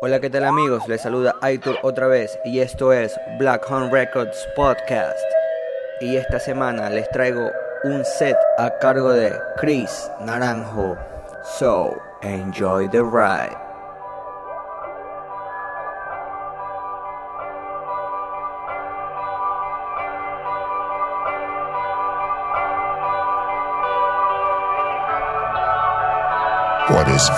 Hola, ¿qué tal amigos? Les saluda Aitor otra vez y esto es Black Horn Records Podcast. Y esta semana les traigo un set a cargo de Chris Naranjo. So, enjoy the ride. What is?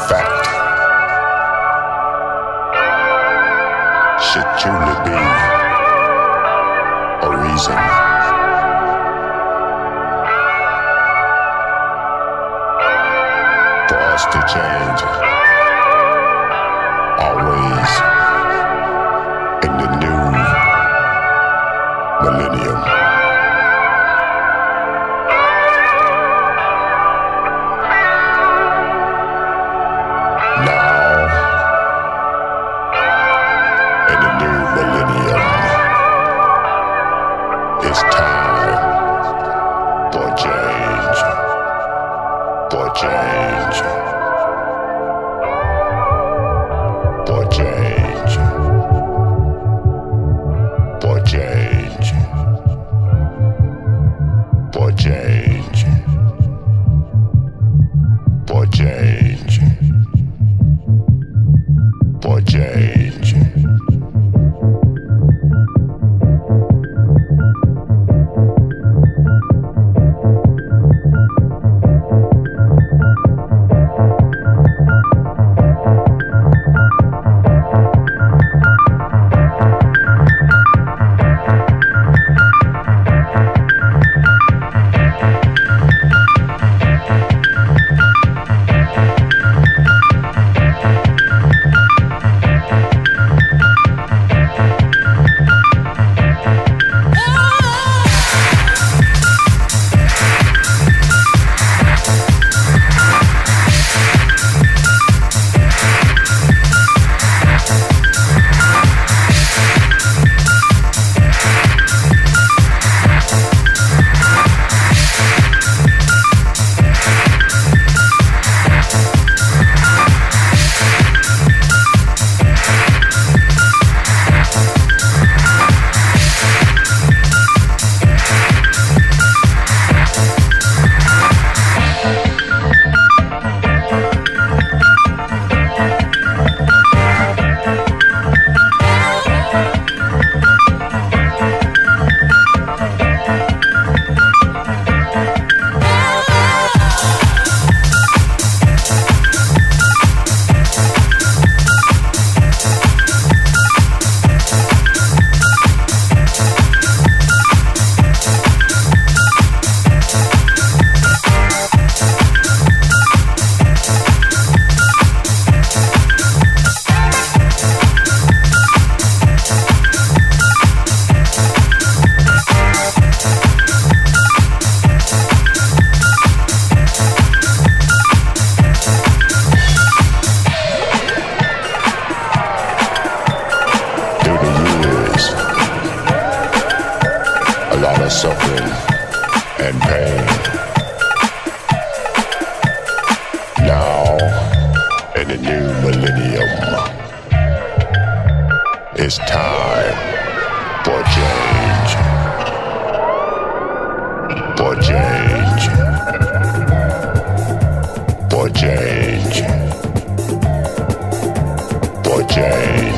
It's time for change. For change. For change. For change.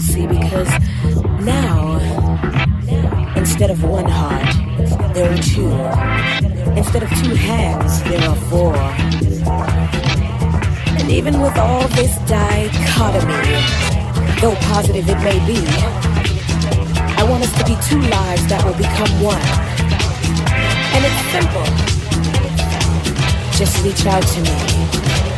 see, because now, instead of one heart, there are two. Instead of two hands, there are four. And even with all this dichotomy, though positive it may be, I want us to be two lives that will become one. And it's simple. Just reach out to me.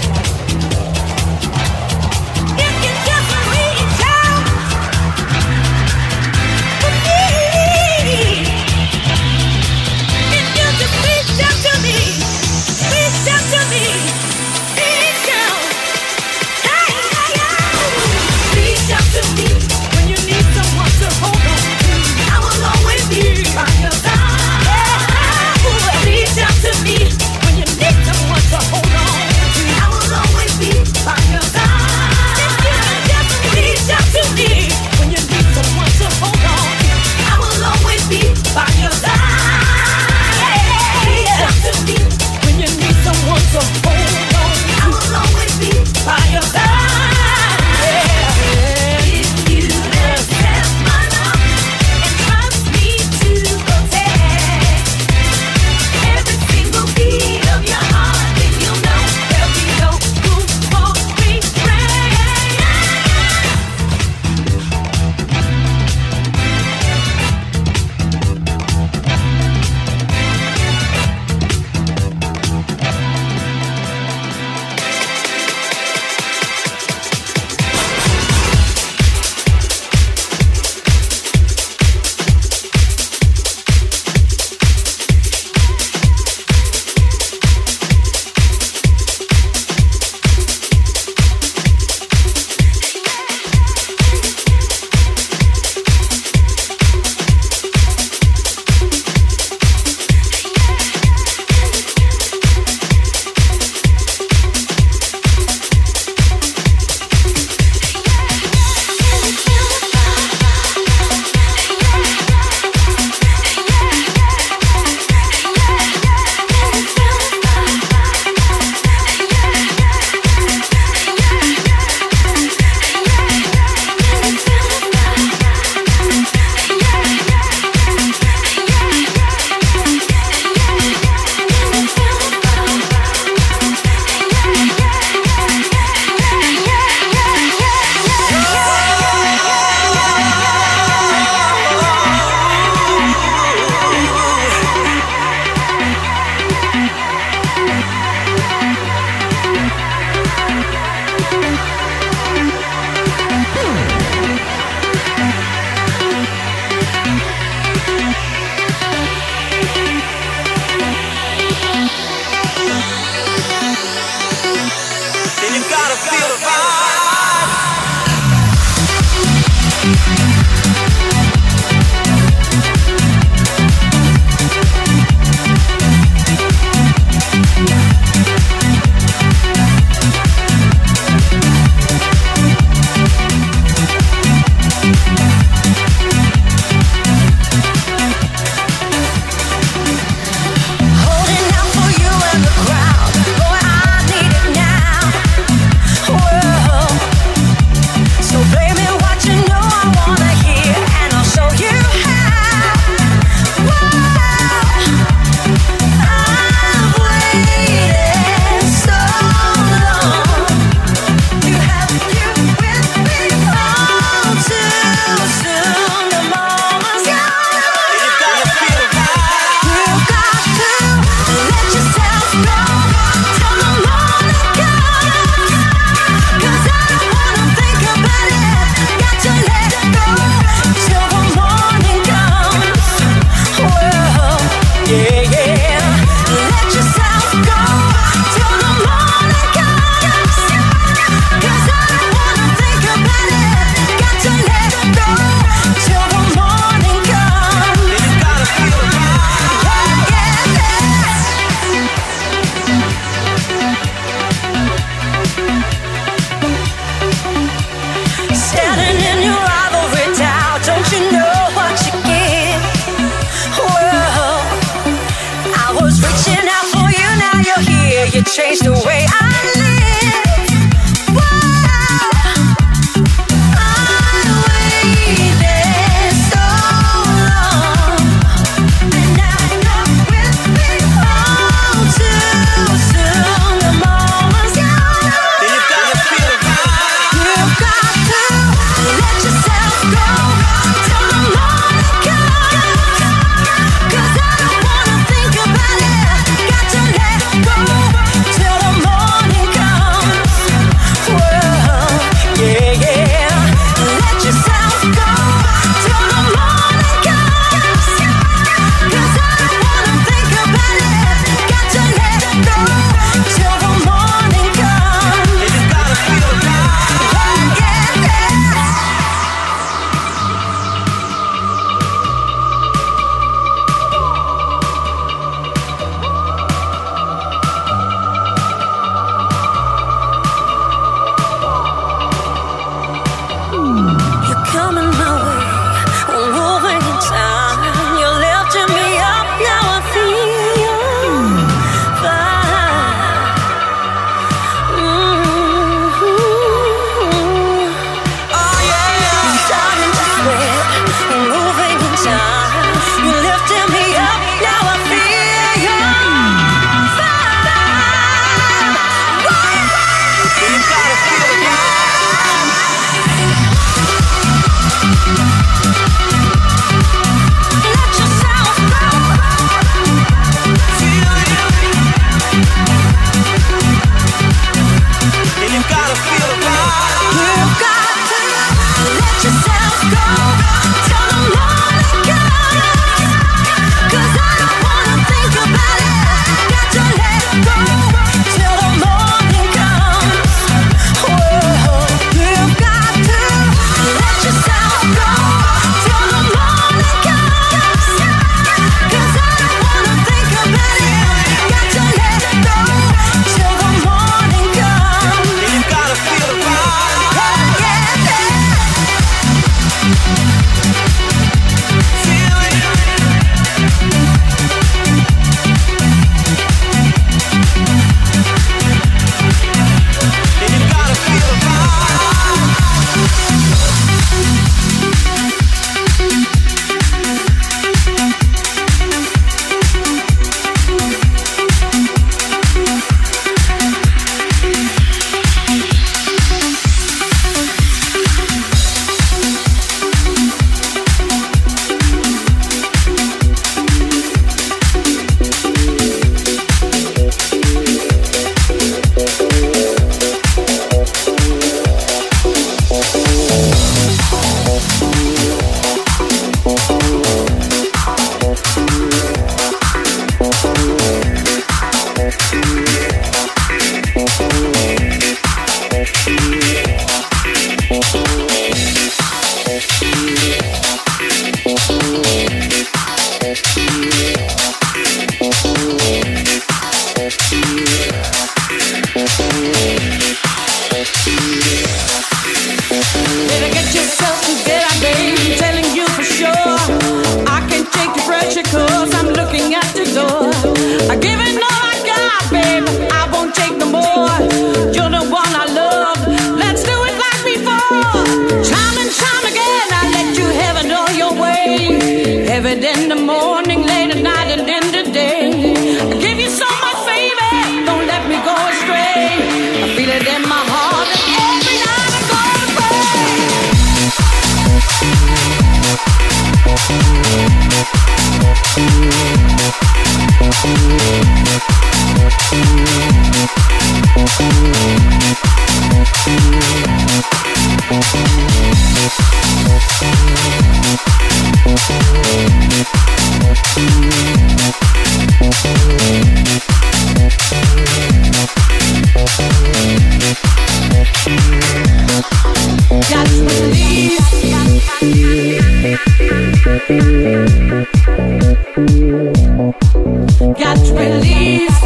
not release.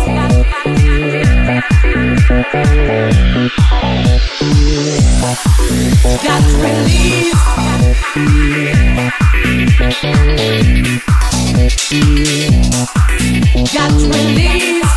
Got release. Got release. Got release.